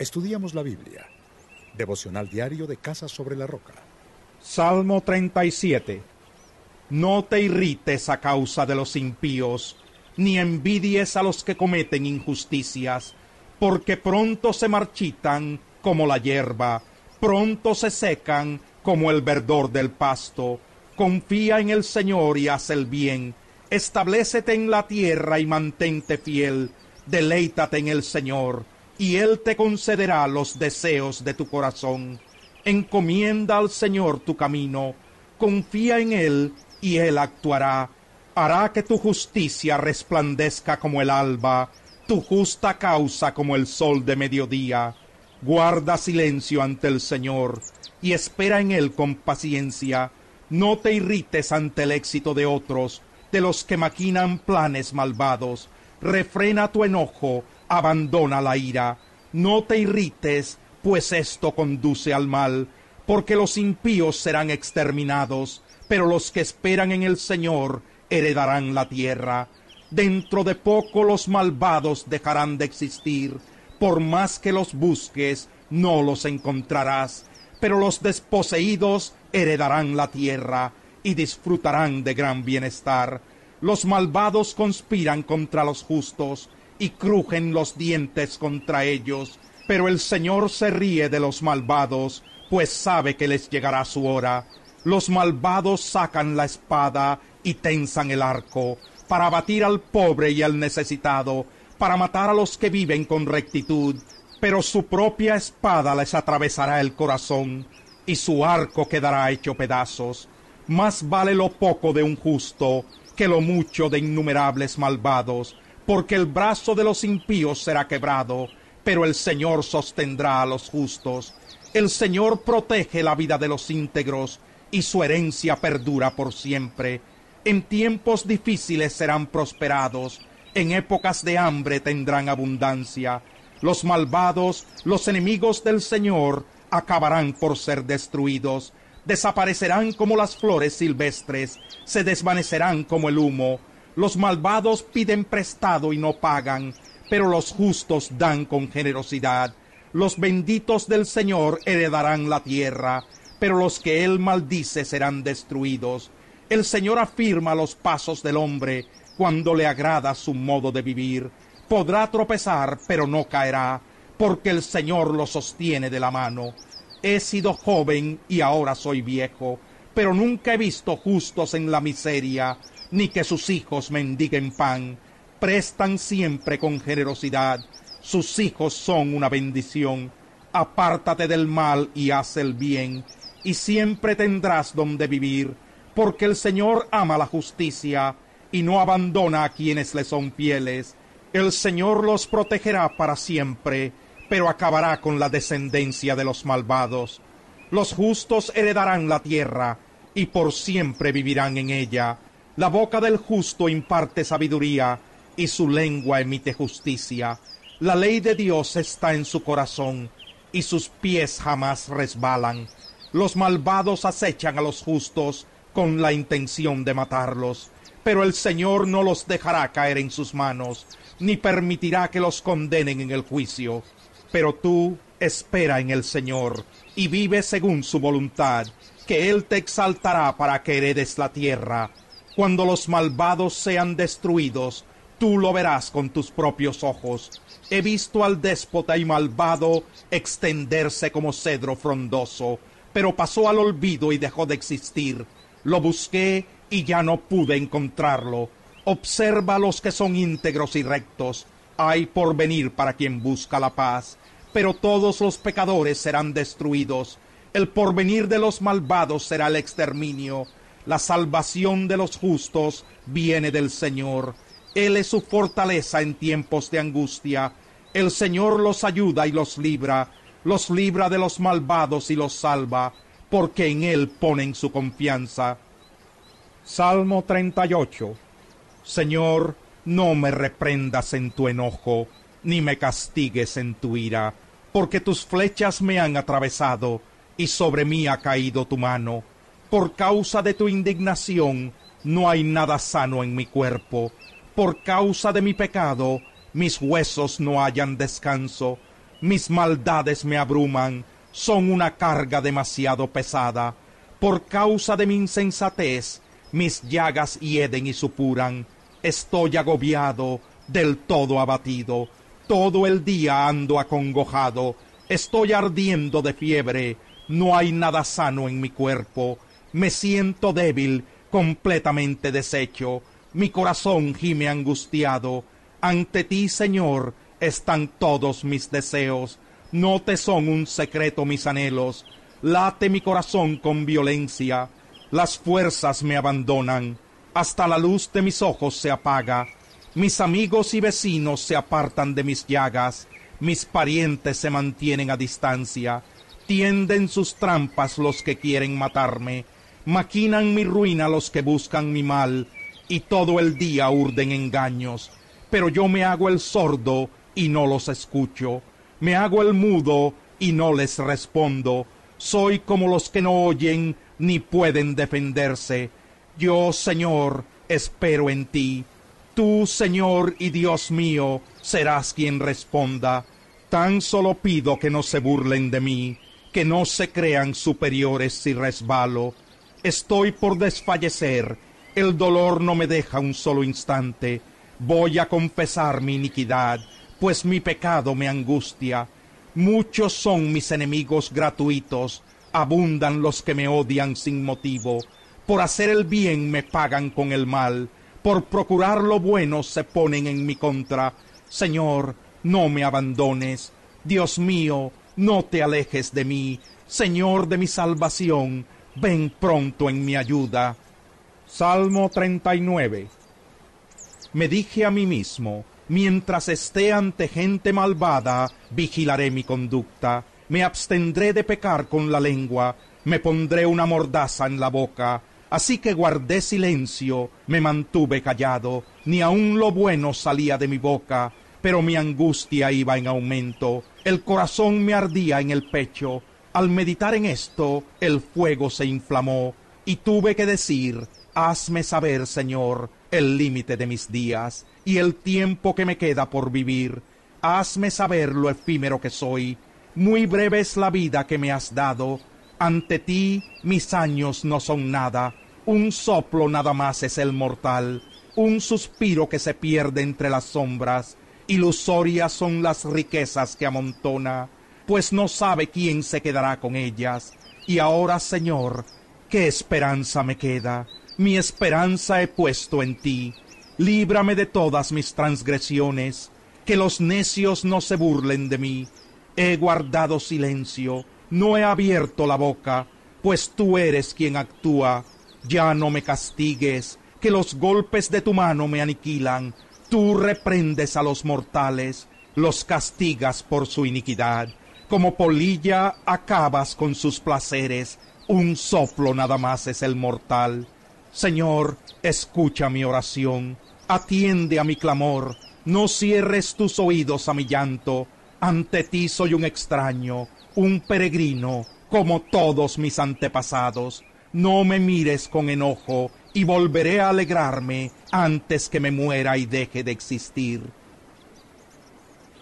Estudiamos la Biblia. Devocional diario de Casa sobre la Roca. Salmo 37. No te irrites a causa de los impíos, ni envidies a los que cometen injusticias, porque pronto se marchitan como la hierba, pronto se secan como el verdor del pasto. Confía en el Señor y haz el bien. Establecete en la tierra y mantente fiel. Deleítate en el Señor, y Él te concederá los deseos de tu corazón. Encomienda al Señor tu camino, confía en Él, y Él actuará. Hará que tu justicia resplandezca como el alba, tu justa causa como el sol de mediodía. Guarda silencio ante el Señor, y espera en Él con paciencia. No te irrites ante el éxito de otros, de los que maquinan planes malvados. Refrena tu enojo, abandona la ira. No te irrites, pues esto conduce al mal, porque los impíos serán exterminados, pero los que esperan en el Señor heredarán la tierra. Dentro de poco los malvados dejarán de existir, por más que los busques, no los encontrarás pero los desposeídos heredarán la tierra y disfrutarán de gran bienestar. Los malvados conspiran contra los justos y crujen los dientes contra ellos, pero el Señor se ríe de los malvados, pues sabe que les llegará su hora. Los malvados sacan la espada y tensan el arco, para abatir al pobre y al necesitado, para matar a los que viven con rectitud, pero su propia espada les atravesará el corazón, y su arco quedará hecho pedazos. Más vale lo poco de un justo que lo mucho de innumerables malvados, porque el brazo de los impíos será quebrado, pero el Señor sostendrá a los justos. El Señor protege la vida de los íntegros, y su herencia perdura por siempre. En tiempos difíciles serán prosperados, en épocas de hambre tendrán abundancia los malvados, los enemigos del Señor, acabarán por ser destruidos, desaparecerán como las flores silvestres, se desvanecerán como el humo. Los malvados piden prestado y no pagan, pero los justos dan con generosidad. Los benditos del Señor heredarán la tierra, pero los que él maldice serán destruidos. El Señor afirma los pasos del hombre cuando le agrada su modo de vivir podrá tropezar, pero no caerá, porque el Señor lo sostiene de la mano. He sido joven y ahora soy viejo, pero nunca he visto justos en la miseria, ni que sus hijos mendiguen pan. Prestan siempre con generosidad, sus hijos son una bendición. Apártate del mal y haz el bien, y siempre tendrás donde vivir, porque el Señor ama la justicia y no abandona a quienes le son fieles el Señor los protegerá para siempre, pero acabará con la descendencia de los malvados. Los justos heredarán la tierra, y por siempre vivirán en ella. La boca del justo imparte sabiduría, y su lengua emite justicia. La ley de Dios está en su corazón, y sus pies jamás resbalan. Los malvados acechan a los justos con la intención de matarlos, pero el Señor no los dejará caer en sus manos ni permitirá que los condenen en el juicio. Pero tú espera en el Señor y vive según su voluntad, que Él te exaltará para que heredes la tierra. Cuando los malvados sean destruidos, tú lo verás con tus propios ojos. He visto al déspota y malvado extenderse como cedro frondoso, pero pasó al olvido y dejó de existir. Lo busqué y ya no pude encontrarlo Observa a los que son íntegros y rectos. Hay por venir para quien busca la paz. Pero todos los pecadores serán destruidos. El porvenir de los malvados será el exterminio. La salvación de los justos viene del Señor. Él es su fortaleza en tiempos de angustia. El Señor los ayuda y los libra. Los libra de los malvados y los salva, porque en Él ponen su confianza. Salmo 38 Señor, no me reprendas en tu enojo, ni me castigues en tu ira, porque tus flechas me han atravesado, y sobre mí ha caído tu mano. Por causa de tu indignación, no hay nada sano en mi cuerpo. Por causa de mi pecado, mis huesos no hallan descanso. mis maldades me abruman, son una carga demasiado pesada. Por causa de mi insensatez, mis llagas hieden y supuran. Estoy agobiado, del todo abatido. Todo el día ando acongojado. Estoy ardiendo de fiebre. No hay nada sano en mi cuerpo. Me siento débil, completamente deshecho. Mi corazón gime angustiado. Ante ti, Señor, están todos mis deseos. No te son un secreto mis anhelos. Late mi corazón con violencia. Las fuerzas me abandonan. Hasta la luz de mis ojos se apaga. Mis amigos y vecinos se apartan de mis llagas. Mis parientes se mantienen a distancia. Tienden sus trampas los que quieren matarme. Maquinan mi ruina los que buscan mi mal. Y todo el día urden engaños. Pero yo me hago el sordo y no los escucho. Me hago el mudo y no les respondo. Soy como los que no oyen ni pueden defenderse. Yo, Señor, espero en ti. Tú, Señor y Dios mío, serás quien responda. Tan solo pido que no se burlen de mí, que no se crean superiores si resbalo. Estoy por desfallecer, el dolor no me deja un solo instante. Voy a confesar mi iniquidad pues mi pecado me angustia. Muchos son mis enemigos gratuitos, abundan los que me odian sin motivo. Por hacer el bien me pagan con el mal, por procurar lo bueno se ponen en mi contra. Señor, no me abandones. Dios mío, no te alejes de mí. Señor de mi salvación, ven pronto en mi ayuda. Salmo 39 Me dije a mí mismo, Mientras esté ante gente malvada, vigilaré mi conducta, me abstendré de pecar con la lengua, me pondré una mordaza en la boca, así que guardé silencio, me mantuve callado, ni aun lo bueno salía de mi boca, pero mi angustia iba en aumento, el corazón me ardía en el pecho, al meditar en esto, el fuego se inflamó, y tuve que decir, hazme saber, Señor, el límite de mis días y el tiempo que me queda por vivir. Hazme saber lo efímero que soy. Muy breve es la vida que me has dado. Ante ti mis años no son nada. Un soplo nada más es el mortal. Un suspiro que se pierde entre las sombras. Ilusorias son las riquezas que amontona, pues no sabe quién se quedará con ellas. Y ahora, Señor, ¿qué esperanza me queda? mi esperanza he puesto en ti. Líbrame de todas mis transgresiones, que los necios no se burlen de mí. He guardado silencio, no he abierto la boca, pues tú eres quien actúa. Ya no me castigues, que los golpes de tu mano me aniquilan. Tú reprendes a los mortales, los castigas por su iniquidad. Como polilla acabas con sus placeres, un soplo nada más es el mortal. Señor, escucha mi oración, atiende a mi clamor, no cierres tus oídos a mi llanto. Ante ti soy un extraño, un peregrino, como todos mis antepasados. No me mires con enojo, y volveré a alegrarme antes que me muera y deje de existir.